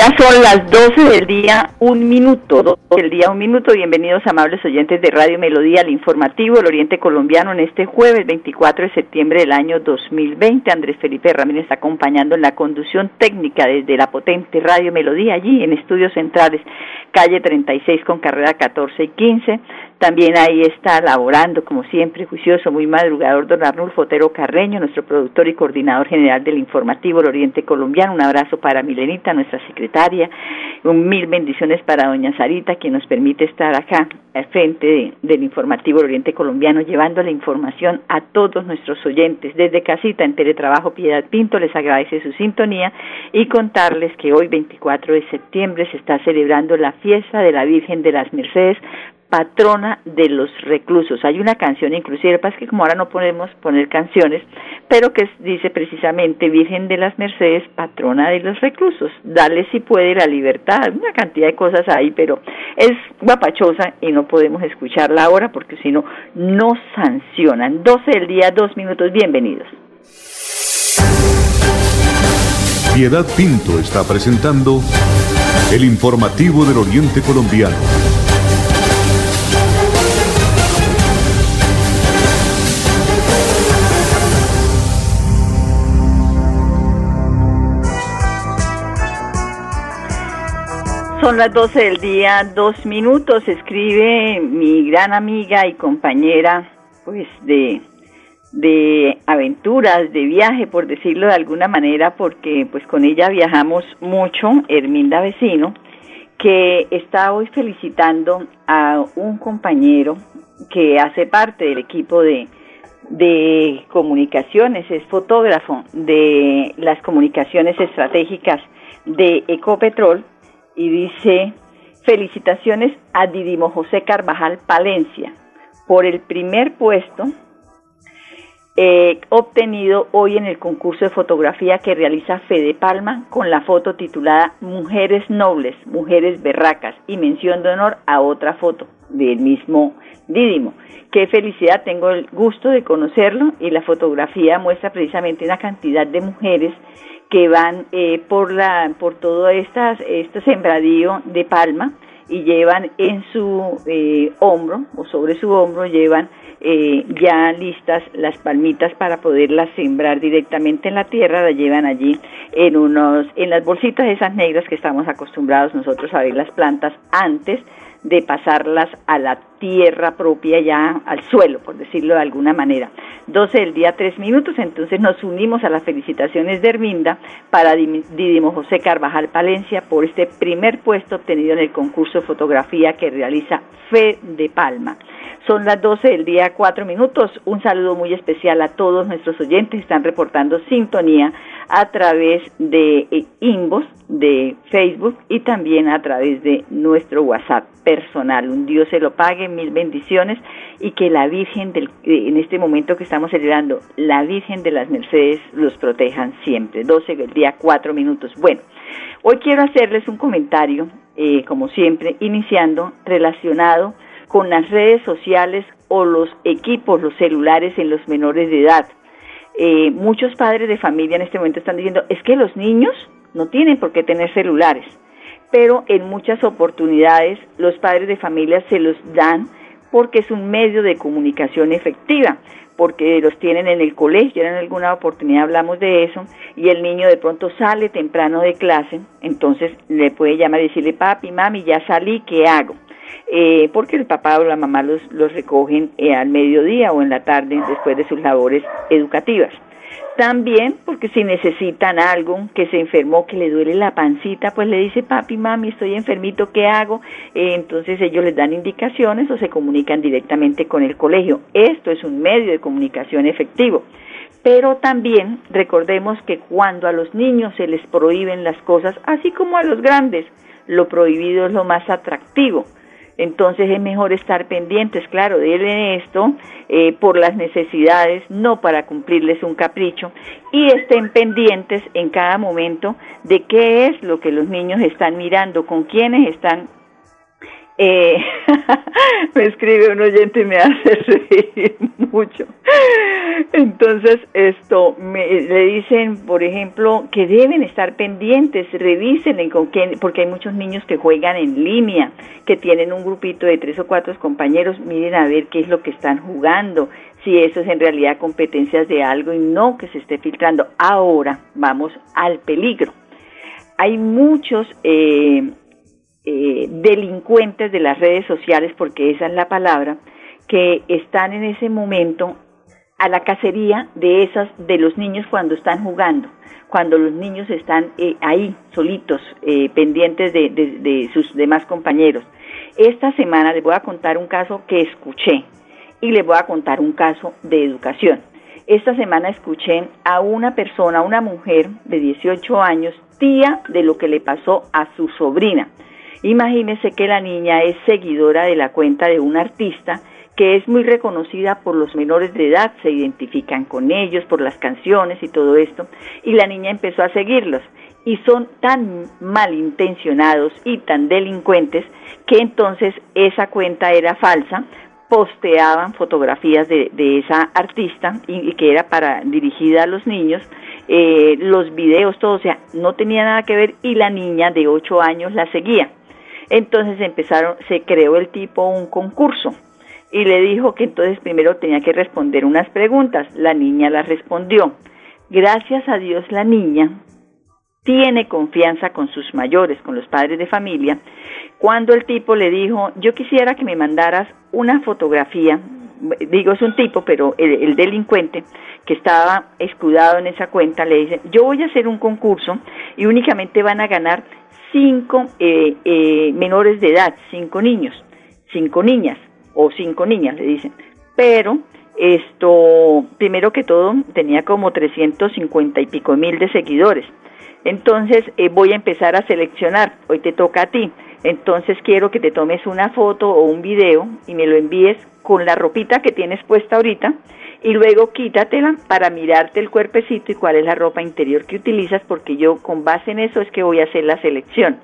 Ya son las 12 del día, un minuto, 12 del día, un minuto. Bienvenidos, amables oyentes de Radio Melodía, al informativo del Oriente Colombiano en este jueves 24 de septiembre del año 2020. Andrés Felipe Ramírez está acompañando en la conducción técnica desde la potente Radio Melodía, allí en Estudios Centrales, calle 36 con carrera 14 y 15. También ahí está laborando, como siempre, juicioso, muy madrugador, don Arnulfo Otero Carreño, nuestro productor y coordinador general del informativo del Oriente Colombiano. Un abrazo para Milenita, nuestra secretaria. Un mil bendiciones para doña Sarita, quien nos permite estar acá al frente del informativo del Oriente Colombiano, llevando la información a todos nuestros oyentes. Desde casita, en Teletrabajo Piedad Pinto, les agradece su sintonía y contarles que hoy, 24 de septiembre, se está celebrando la fiesta de la Virgen de las Mercedes, patrona de los reclusos. Hay una canción inclusive, es que como ahora no podemos poner canciones, pero que dice precisamente Virgen de las Mercedes, patrona de los reclusos. Dale si puede la libertad, una cantidad de cosas ahí, pero es guapachosa y no podemos escucharla ahora porque si no, no sancionan. 12 del día, dos minutos, bienvenidos. Piedad Pinto está presentando el informativo del Oriente Colombiano. Son las 12 del día, dos minutos. Escribe mi gran amiga y compañera, pues de, de aventuras, de viaje, por decirlo de alguna manera, porque pues con ella viajamos mucho, Herminda Vecino, que está hoy felicitando a un compañero que hace parte del equipo de, de comunicaciones, es fotógrafo de las comunicaciones estratégicas de Ecopetrol y dice, felicitaciones a Didimo José Carvajal Palencia por el primer puesto eh, obtenido hoy en el concurso de fotografía que realiza Fede Palma con la foto titulada Mujeres Nobles, Mujeres Berracas y mención de honor a otra foto del mismo Didimo. Qué felicidad, tengo el gusto de conocerlo y la fotografía muestra precisamente una cantidad de mujeres que van eh, por la por todo estas este sembradío de palma y llevan en su eh, hombro o sobre su hombro llevan eh, ya listas las palmitas para poderlas sembrar directamente en la tierra, las llevan allí en unos en las bolsitas esas negras que estamos acostumbrados nosotros a ver las plantas antes de pasarlas a la tierra propia ya al suelo, por decirlo de alguna manera. 12 del día, 3 minutos, entonces nos unimos a las felicitaciones de Herminda para Didimo José Carvajal Palencia por este primer puesto obtenido en el concurso de fotografía que realiza Fe de Palma. Son las 12 del día, 4 minutos. Un saludo muy especial a todos nuestros oyentes. Están reportando sintonía a través de eh, Inbox, de Facebook y también a través de nuestro WhatsApp personal. Un Dios se lo pague, mil bendiciones y que la Virgen, del, eh, en este momento que estamos celebrando, la Virgen de las Mercedes los protejan siempre. 12 del día, 4 minutos. Bueno, hoy quiero hacerles un comentario, eh, como siempre, iniciando relacionado con las redes sociales o los equipos, los celulares en los menores de edad. Eh, muchos padres de familia en este momento están diciendo, es que los niños no tienen por qué tener celulares, pero en muchas oportunidades los padres de familia se los dan porque es un medio de comunicación efectiva, porque los tienen en el colegio, en alguna oportunidad hablamos de eso, y el niño de pronto sale temprano de clase, entonces le puede llamar y decirle, papi, mami, ya salí, ¿qué hago? eh, porque el papá o la mamá los, los recogen eh, al mediodía o en la tarde después de sus labores educativas. También porque si necesitan algo, que se enfermó, que le duele la pancita, pues le dice, papi, mami, estoy enfermito, ¿qué hago? Eh, entonces ellos les dan indicaciones o se comunican directamente con el colegio. Esto es un medio de comunicación efectivo. Pero también recordemos que cuando a los niños se les prohíben las cosas, así como a los grandes, lo prohibido es lo más atractivo. Entonces es mejor estar pendientes, claro, de esto eh, por las necesidades, no para cumplirles un capricho, y estén pendientes en cada momento de qué es lo que los niños están mirando, con quiénes están eh, me escribe un oyente y me hace reír mucho. Entonces, esto, me, le dicen, por ejemplo, que deben estar pendientes, revisen con quién, porque hay muchos niños que juegan en línea, que tienen un grupito de tres o cuatro compañeros, miren a ver qué es lo que están jugando, si eso es en realidad competencias de algo y no que se esté filtrando. Ahora vamos al peligro. Hay muchos eh, eh, delincuentes de las redes sociales, porque esa es la palabra, que están en ese momento a la cacería de esas de los niños cuando están jugando, cuando los niños están eh, ahí solitos, eh, pendientes de, de, sus demás compañeros. Esta semana les voy a contar un caso que escuché y les voy a contar un caso de educación. Esta semana escuché a una persona, una mujer de 18 años, tía de lo que le pasó a su sobrina. Imagínese que la niña es seguidora de la cuenta de un artista que es muy reconocida por los menores de edad, se identifican con ellos por las canciones y todo esto, y la niña empezó a seguirlos. Y son tan malintencionados y tan delincuentes que entonces esa cuenta era falsa, posteaban fotografías de, esa artista y, que era para dirigida a los niños, eh, los videos, todo, o sea, no tenía nada que ver y la niña de 8 años la seguía. Entonces empezaron, se creó el tipo un concurso y le dijo que entonces primero tenía que responder unas preguntas. La niña las respondió. Gracias a Dios la niña tiene confianza con sus mayores, con los padres de familia, cuando el tipo le dijo, yo quisiera que me mandaras una fotografía, digo es un tipo, pero el, el delincuente que estaba escudado en esa cuenta, le dice, yo voy a hacer un concurso y únicamente van a ganar cinco eh, eh, menores de edad, cinco niños, cinco niñas o cinco niñas, le dicen. Pero esto, primero que todo, tenía como 350 y pico mil de seguidores. Entonces eh, voy a empezar a seleccionar, hoy te toca a ti. Entonces quiero que te tomes una foto o un video y me lo envíes con la ropita que tienes puesta ahorita y luego quítatela para mirarte el cuerpecito y cuál es la ropa interior que utilizas, porque yo con base en eso es que voy a hacer la selección.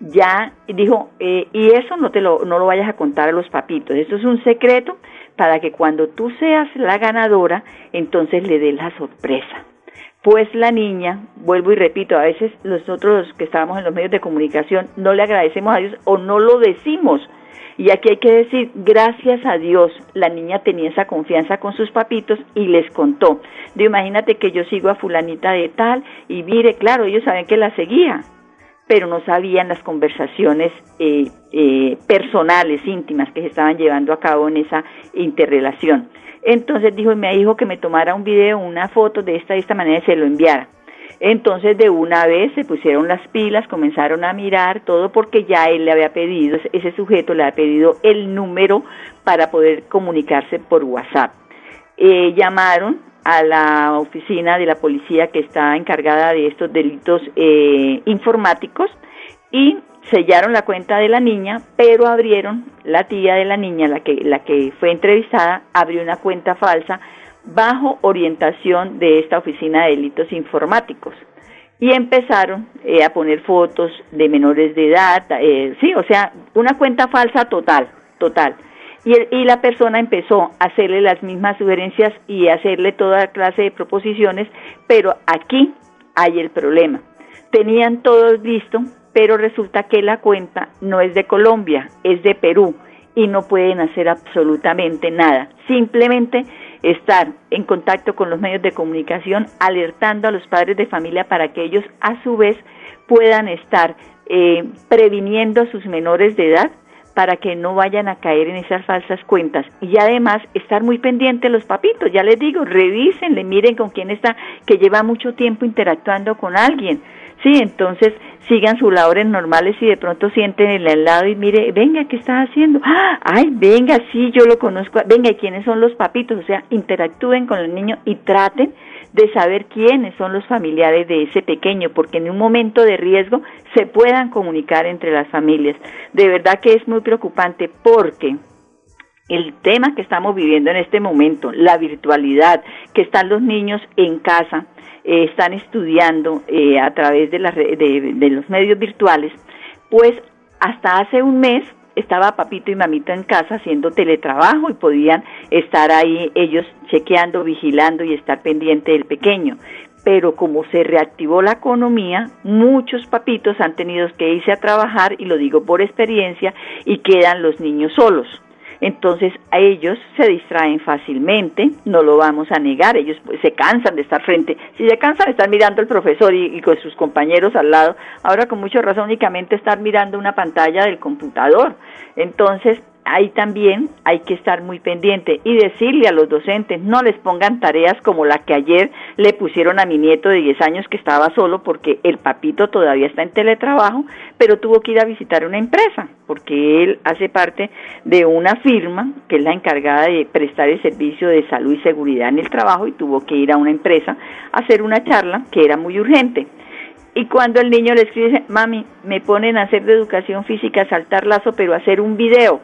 Ya dijo, eh, y eso no te lo, no lo vayas a contar a los papitos, esto es un secreto para que cuando tú seas la ganadora, entonces le dé la sorpresa. Pues la niña, vuelvo y repito, a veces nosotros que estábamos en los medios de comunicación no le agradecemos a Dios o no lo decimos y aquí hay que decir, gracias a Dios, la niña tenía esa confianza con sus papitos y les contó. De imagínate que yo sigo a fulanita de tal y mire, claro, ellos saben que la seguía, pero no sabían las conversaciones eh, eh, personales, íntimas que se estaban llevando a cabo en esa interrelación. Entonces dijo, me dijo que me tomara un video, una foto de esta de esta manera y se lo enviara. Entonces de una vez se pusieron las pilas, comenzaron a mirar todo porque ya él le había pedido, ese sujeto le había pedido el número para poder comunicarse por WhatsApp. Eh, llamaron a la oficina de la policía que está encargada de estos delitos eh, informáticos y sellaron la cuenta de la niña, pero abrieron, la tía de la niña, la que, la que fue entrevistada, abrió una cuenta falsa bajo orientación de esta oficina de delitos informáticos. Y empezaron eh, a poner fotos de menores de edad, eh, sí, o sea, una cuenta falsa total, total. Y, y la persona empezó a hacerle las mismas sugerencias y hacerle toda clase de proposiciones, pero aquí hay el problema. Tenían todo listo, pero resulta que la cuenta no es de Colombia, es de Perú y no pueden hacer absolutamente nada. Simplemente estar en contacto con los medios de comunicación, alertando a los padres de familia para que ellos a su vez puedan estar eh, previniendo a sus menores de edad para que no vayan a caer en esas falsas cuentas. Y además estar muy pendientes los papitos, ya les digo, revisen, le miren con quién está, que lleva mucho tiempo interactuando con alguien. Sí, entonces sigan sus labores normales y de pronto sienten el al lado y mire, venga, ¿qué está haciendo? ¡Ah! Ay, venga, sí, yo lo conozco. Venga, ¿y quiénes son los papitos? O sea, interactúen con el niño y traten de saber quiénes son los familiares de ese pequeño, porque en un momento de riesgo se puedan comunicar entre las familias. De verdad que es muy preocupante porque el tema que estamos viviendo en este momento, la virtualidad, que están los niños en casa, eh, están estudiando eh, a través de, de los medios virtuales, pues hasta hace un mes estaba papito y mamita en casa haciendo teletrabajo y podían estar ahí ellos chequeando, vigilando y estar pendiente del pequeño. Pero como se reactivó la economía, muchos papitos han tenido que irse a trabajar, y lo digo por experiencia, y quedan los niños solos. Entonces a ellos se distraen fácilmente, no lo vamos a negar, ellos pues, se cansan de estar frente, si se cansan de estar mirando al profesor y, y, con sus compañeros al lado, ahora con mucha razón únicamente estar mirando una pantalla del computador. Entonces ahí también hay que estar muy pendiente y decirle a los docentes, no les pongan tareas como la que ayer le pusieron a mi nieto de 10 años que estaba solo porque el papito todavía está en teletrabajo, pero tuvo que ir a visitar una empresa porque él hace parte de una firma que es la encargada de prestar el servicio de salud y seguridad en el trabajo y tuvo que ir a una empresa a hacer una charla que era muy urgente. Y cuando el niño le escribe, mami, me ponen a hacer de educación física, saltar lazo, pero hacer un video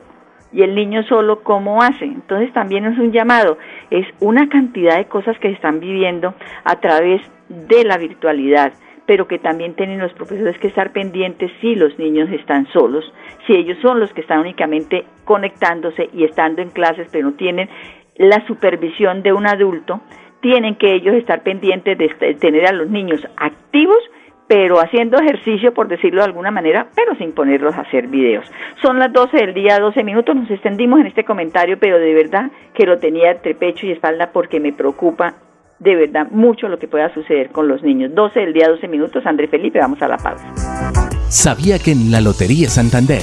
y el niño solo cómo hace. Entonces también es un llamado, es una cantidad de cosas que se están viviendo a través de la virtualidad, pero que también tienen los profesores que estar pendientes si los niños están solos, si ellos son los que están únicamente conectándose y estando en clases, pero no tienen la supervisión de un adulto, tienen que ellos estar pendientes de tener a los niños activos pero haciendo ejercicio, por decirlo de alguna manera, pero sin ponerlos a hacer videos. Son las 12 del día, 12 minutos, nos extendimos en este comentario, pero de verdad que lo tenía entre pecho y espalda porque me preocupa de verdad mucho lo que pueda suceder con los niños. 12 del día, 12 minutos, André Felipe, vamos a la pausa. ¿Sabía que en la Lotería Santander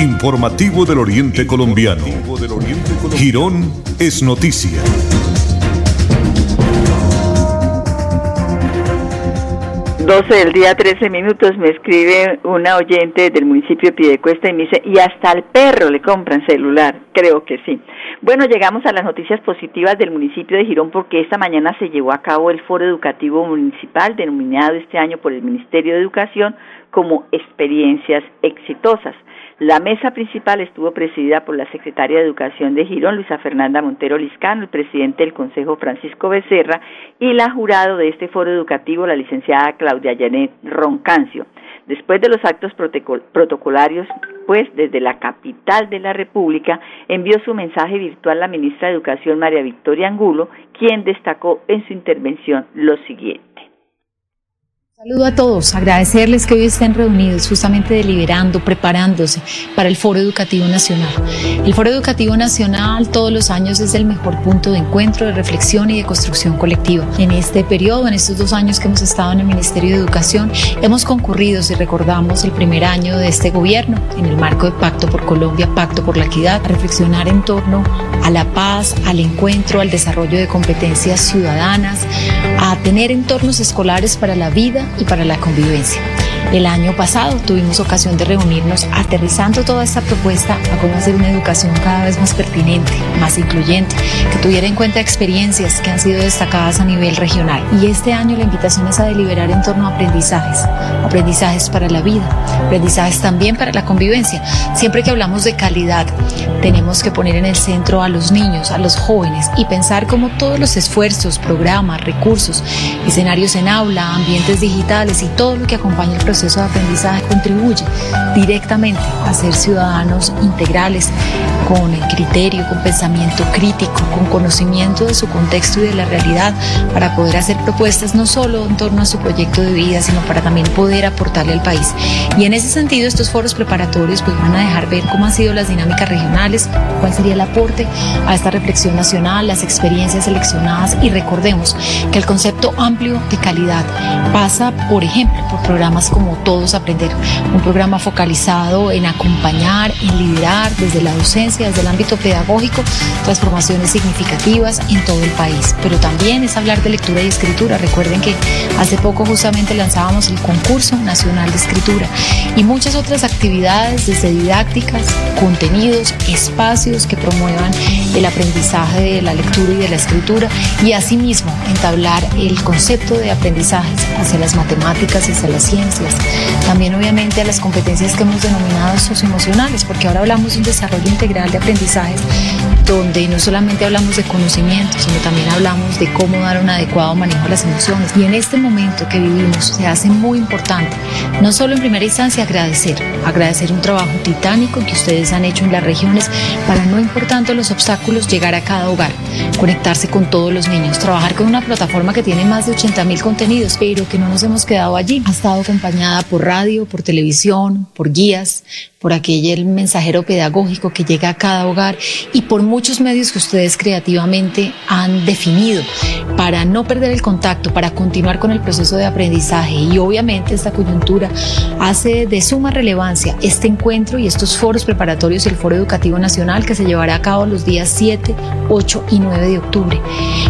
Informativo del Oriente Colombiano. Girón es noticia. Doce del día, 13 minutos, me escribe una oyente del municipio de Piedecuesta y me dice, y hasta al perro le compran celular. Creo que sí. Bueno, llegamos a las noticias positivas del municipio de Girón porque esta mañana se llevó a cabo el Foro Educativo Municipal denominado este año por el Ministerio de Educación como Experiencias Exitosas. La mesa principal estuvo presidida por la secretaria de Educación de Girón, Luisa Fernanda Montero Liscano, el presidente del Consejo, Francisco Becerra, y la jurado de este foro educativo, la licenciada Claudia Janet Roncancio. Después de los actos protocolarios, pues desde la capital de la República envió su mensaje virtual la ministra de Educación, María Victoria Angulo, quien destacó en su intervención lo siguiente. Saludo a todos, agradecerles que hoy estén reunidos justamente deliberando, preparándose para el Foro Educativo Nacional. El Foro Educativo Nacional todos los años es el mejor punto de encuentro, de reflexión y de construcción colectiva. En este periodo, en estos dos años que hemos estado en el Ministerio de Educación, hemos concurrido, si recordamos, el primer año de este gobierno, en el marco de Pacto por Colombia, Pacto por la Equidad, a reflexionar en torno a la paz, al encuentro, al desarrollo de competencias ciudadanas, a tener entornos escolares para la vida y para la convivencia. El año pasado tuvimos ocasión de reunirnos aterrizando toda esta propuesta a cómo hacer una educación cada vez más pertinente, más incluyente, que tuviera en cuenta experiencias que han sido destacadas a nivel regional. Y este año la invitación es a deliberar en torno a aprendizajes, aprendizajes para la vida, aprendizajes también para la convivencia. Siempre que hablamos de calidad, tenemos que poner en el centro a los niños, a los jóvenes y pensar cómo todos los esfuerzos, programas, recursos, escenarios en aula, ambientes digitales y todo lo que acompaña el proceso proceso de aprendizaje contribuye directamente a ser ciudadanos integrales, con criterio, con pensamiento crítico, con conocimiento de su contexto y de la realidad, para poder hacer propuestas no solo en torno a su proyecto de vida, sino para también poder aportarle al país. Y en ese sentido, estos foros preparatorios pues, van a dejar ver cómo han sido las dinámicas regionales, cuál sería el aporte a esta reflexión nacional, las experiencias seleccionadas y recordemos que el concepto amplio de calidad pasa, por ejemplo, por programas como Todos Aprender, un programa focalizado en acompañar, en liderar desde la docencia, desde el ámbito pedagógico, transformaciones significativas en todo el país. Pero también es hablar de lectura y escritura. Recuerden que hace poco justamente lanzábamos el concurso nacional de escritura y muchas otras actividades desde didácticas, contenidos, espacios que promuevan el aprendizaje de la lectura y de la escritura y asimismo entablar el concepto de aprendizaje hacia las matemáticas hacia las ciencias. También obviamente a las competencias que hemos denominado socioemocionales, porque ahora hablamos de un desarrollo integral de aprendizajes donde no solamente hablamos de conocimiento, sino también hablamos de cómo dar un adecuado manejo a las emociones. Y en este momento que vivimos se hace muy importante, no solo en primera instancia agradecer, agradecer un trabajo titánico que ustedes han hecho en las regiones para no importando los obstáculos llegar a cada hogar, conectarse con todos los niños, trabajar con una plataforma que tiene más de 80 mil contenidos, pero que no nos hemos quedado allí. Ha estado acompañada por radio, por televisión, por guías, por aquel mensajero pedagógico que llega a cada hogar y por muchos medios que ustedes creativamente han definido para no perder el contacto, para continuar con el proceso de aprendizaje. Y obviamente esta coyuntura hace de suma relevancia este encuentro y estos foros preparatorios y el Foro Educativo Nacional que se llevará a cabo los días 7, 8 y 9 de octubre.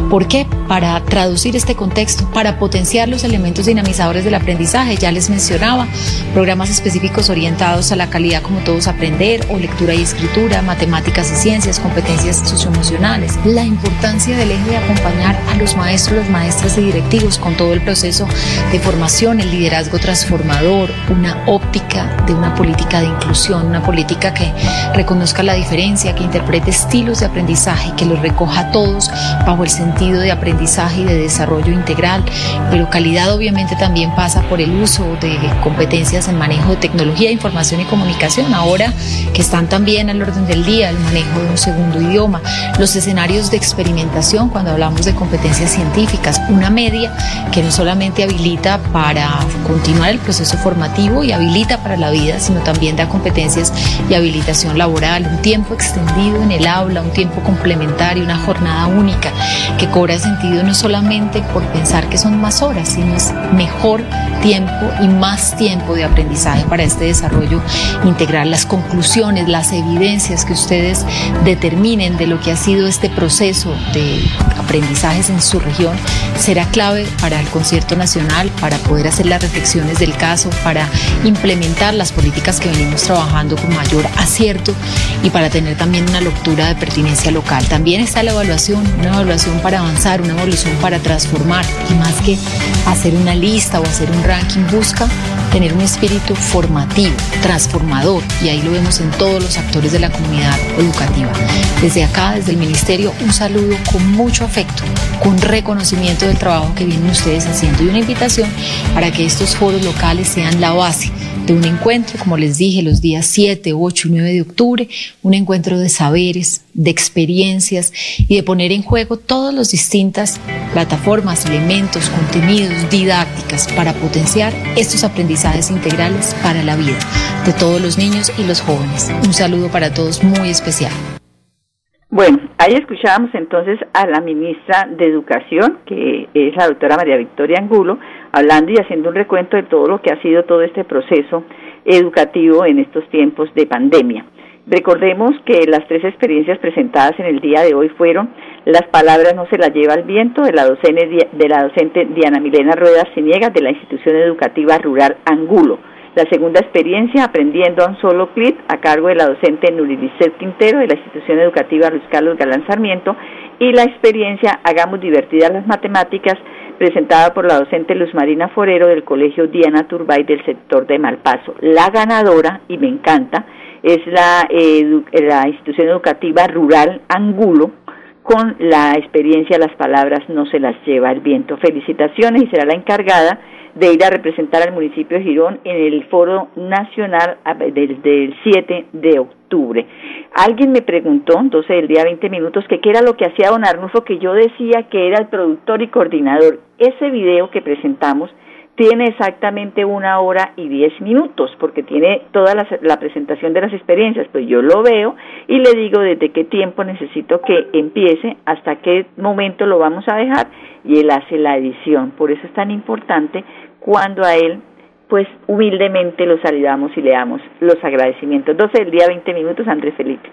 ¿Por qué? Para traducir este contexto, para potenciar los elementos dinamizadores del aprendizaje. Ya les mencionaba programas específicos orientados a la calidad como todos aprender o lectura y escritura, matemáticas y ciencias, competencias socioemocionales. La importancia del eje de acompañar a los maestros, maestras y directivos con todo el proceso de formación, el liderazgo transformador, una óptica de una política de inclusión, una política que reconozca la diferencia, que interprete estilos de aprendizaje, que los recoja a todos bajo el sentido de aprendizaje y de desarrollo integral, pero calidad obviamente también pasa por el uso de competencias en manejo de tecnología, información y comunicación ahora que están también al orden del día, el manejo de un segundo idioma, los escenarios de experimentación cuando hablamos de competencias científicas, una media que no solamente habilita para continuar el proceso formativo y habilita para la vida, sino también da competencias y habilitación laboral, un tiempo extendido en el aula, un tiempo complementario, una jornada única que cobra sentido no solamente por pensar que son más horas, sino es mejor tiempo y más tiempo de aprendizaje para este desarrollo integrar las conclusiones, las evidencias que ustedes determinen de lo que ha sido este proceso de aprendizajes en su región, será clave para el concierto nacional, para poder hacer las reflexiones del caso, para implementar las políticas que venimos trabajando con mayor acierto y para tener también una lectura de pertinencia local. También está la evaluación, una evaluación para avanzar, una evaluación para transformar y más que hacer una lista o hacer un ranking, busca tener un espíritu formativo, transformador, y ahí lo vemos en todos los actores de la comunidad educativa. Desde acá, desde el Ministerio, un saludo con mucho afecto, con reconocimiento del trabajo que vienen ustedes haciendo y una invitación para que estos foros locales sean la base de un encuentro, como les dije, los días 7, 8 y 9 de octubre, un encuentro de saberes, de experiencias y de poner en juego todas las distintas plataformas, elementos, contenidos, didácticas para potenciar estos aprendizajes integrales para la vida de todos los niños y los jóvenes. Un saludo para todos muy especial. Bueno, ahí escuchábamos entonces a la ministra de Educación, que es la doctora María Victoria Angulo, hablando y haciendo un recuento de todo lo que ha sido todo este proceso educativo en estos tiempos de pandemia. Recordemos que las tres experiencias presentadas en el día de hoy fueron Las palabras no se las lleva el viento de la docente, de la docente Diana Milena Ruedas Ciniegas de la institución educativa rural Angulo. La segunda experiencia, Aprendiendo a un solo clip, a cargo de la docente Nurilicet Quintero de la institución educativa Luis Carlos Galán Sarmiento. Y la experiencia, Hagamos divertidas las matemáticas, presentada por la docente Luz Marina Forero del Colegio Diana Turbay del sector de Malpaso. La ganadora, y me encanta, es la, la institución educativa rural Angulo, con la experiencia Las palabras no se las lleva el viento. Felicitaciones y será la encargada de ir a representar al municipio de Girón en el foro nacional del, del 7 de octubre. Alguien me preguntó, entonces el día 20 minutos, que qué era lo que hacía don Arnulfo, que yo decía que era el productor y coordinador. Ese video que presentamos tiene exactamente una hora y diez minutos, porque tiene toda la, presentación de las experiencias. Pues yo lo veo y le digo desde qué tiempo necesito que empiece, hasta qué momento lo vamos a dejar, y él hace la edición. Por eso es tan importante cuando a él, pues humildemente lo saludamos y le damos los agradecimientos. 12 del día, 20 minutos, Andrés Felipe.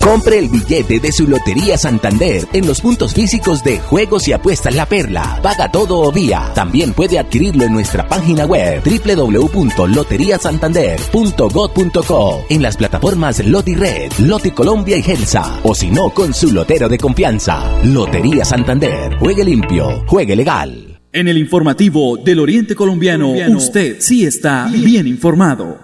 Compre el billete de su Lotería Santander en los puntos físicos de Juegos y Apuestas La Perla. Paga todo o vía. También puede adquirirlo en nuestra página web www.loteriasantander.gov.co en las plataformas Loti Red, Loti Colombia y Gelsa o si no con su lotero de confianza. Lotería Santander. Juegue limpio, juegue legal. En el informativo del Oriente Colombiano, usted sí está bien informado.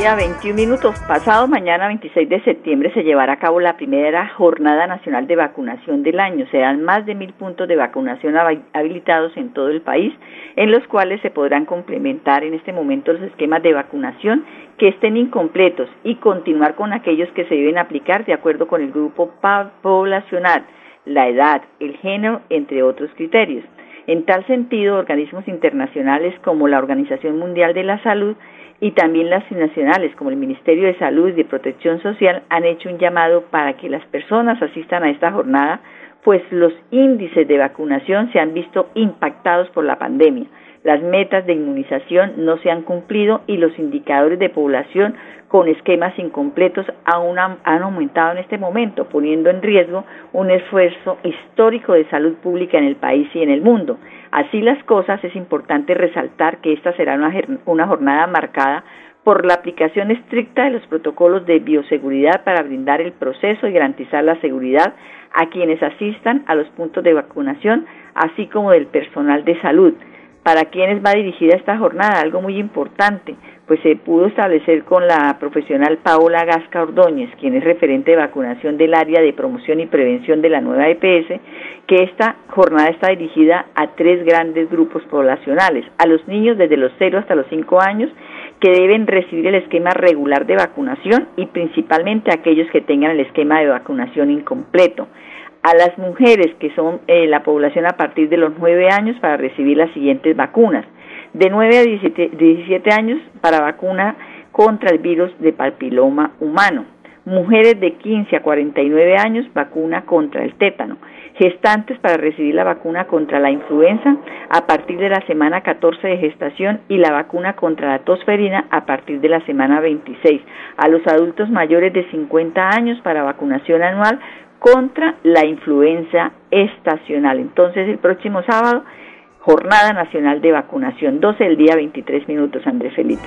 21 minutos. Pasado mañana 26 de septiembre se llevará a cabo la primera jornada nacional de vacunación del año. Serán más de mil puntos de vacunación habilitados en todo el país, en los cuales se podrán complementar en este momento los esquemas de vacunación que estén incompletos y continuar con aquellos que se deben aplicar de acuerdo con el grupo poblacional, la edad, el género, entre otros criterios. En tal sentido, organismos internacionales como la Organización Mundial de la Salud y también las nacionales como el Ministerio de Salud y de Protección Social han hecho un llamado para que las personas asistan a esta jornada, pues los índices de vacunación se han visto impactados por la pandemia. Las metas de inmunización no se han cumplido y los indicadores de población con esquemas incompletos aún han, aumentado en este momento, poniendo en riesgo un esfuerzo histórico de salud pública en el país y en el mundo. Así las cosas, es importante resaltar que esta será una, una jornada marcada por la aplicación estricta de los protocolos de bioseguridad para brindar el proceso y garantizar la seguridad a quienes asistan a los puntos de vacunación, así como del personal de salud. ¿Para quienes va dirigida esta jornada? Algo muy importante, pues se pudo establecer con la profesional Paola Gasca Ordóñez, quien es referente de vacunación del área de promoción y prevención de la nueva EPS, que esta jornada está dirigida a tres grandes grupos poblacionales, a los niños desde los 0 hasta los 5 años, que deben recibir el esquema regular de vacunación y principalmente aquellos que tengan el esquema de vacunación incompleto a las mujeres que son eh, la población a partir de los 9 años para recibir las siguientes vacunas de 9 a 17, años para vacuna contra el virus de papiloma humano. Mujeres de 15 a 49 años, vacuna contra el tétano. Gestantes para recibir la vacuna contra la influenza a partir de la semana 14 de gestación y la vacuna contra la tosferina a partir de la semana 26. A los adultos mayores de 50 años para vacunación anual contra la influenza estacional. Entonces, el próximo sábado Jornada Nacional de Vacunación, 12 del día, 23 minutos, Andrés Felipe.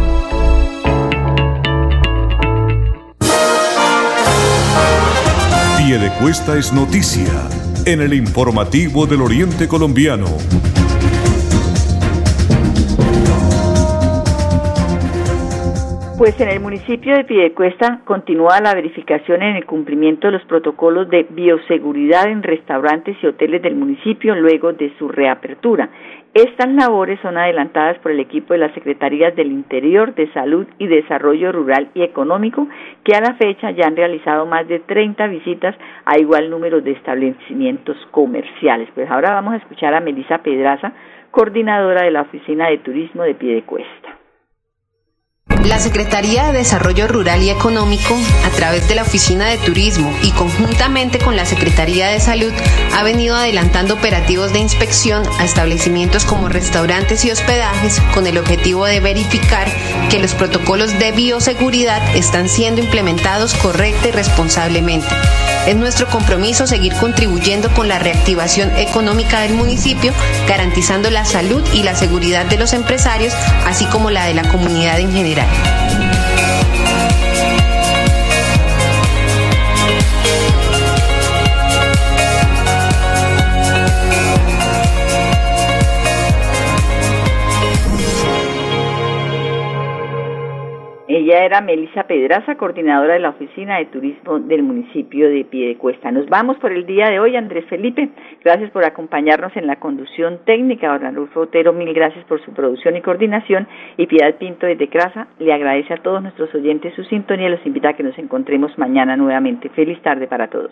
De Cuesta es noticia en el informativo del Oriente Colombiano. Pues en el municipio de Piedecuesta continúa la verificación en el cumplimiento de los protocolos de bioseguridad en restaurantes y hoteles del municipio luego de su reapertura. Estas labores son adelantadas por el equipo de las Secretarías del Interior, de Salud y Desarrollo Rural y Económico, que a la fecha ya han realizado más de 30 visitas a igual número de establecimientos comerciales. Pues ahora vamos a escuchar a Melisa Pedraza, coordinadora de la Oficina de Turismo de Piedecuesta. La Secretaría de Desarrollo Rural y Económico, a través de la Oficina de Turismo y conjuntamente con la Secretaría de Salud, ha venido adelantando operativos de inspección a establecimientos como restaurantes y hospedajes con el objetivo de verificar que los protocolos de bioseguridad están siendo implementados correcta y responsablemente. Es nuestro compromiso seguir contribuyendo con la reactivación económica del municipio, garantizando la salud y la seguridad de los empresarios, así como la de la comunidad en general. Compañera Melissa Pedraza, coordinadora de la Oficina de Turismo del municipio de Piedecuesta. Nos vamos por el día de hoy, Andrés Felipe. Gracias por acompañarnos en la conducción técnica. Orlando Otero, mil gracias por su producción y coordinación. Y Piedad Pinto desde Crasa le agradece a todos nuestros oyentes su sintonía y los invita a que nos encontremos mañana nuevamente. Feliz tarde para todos.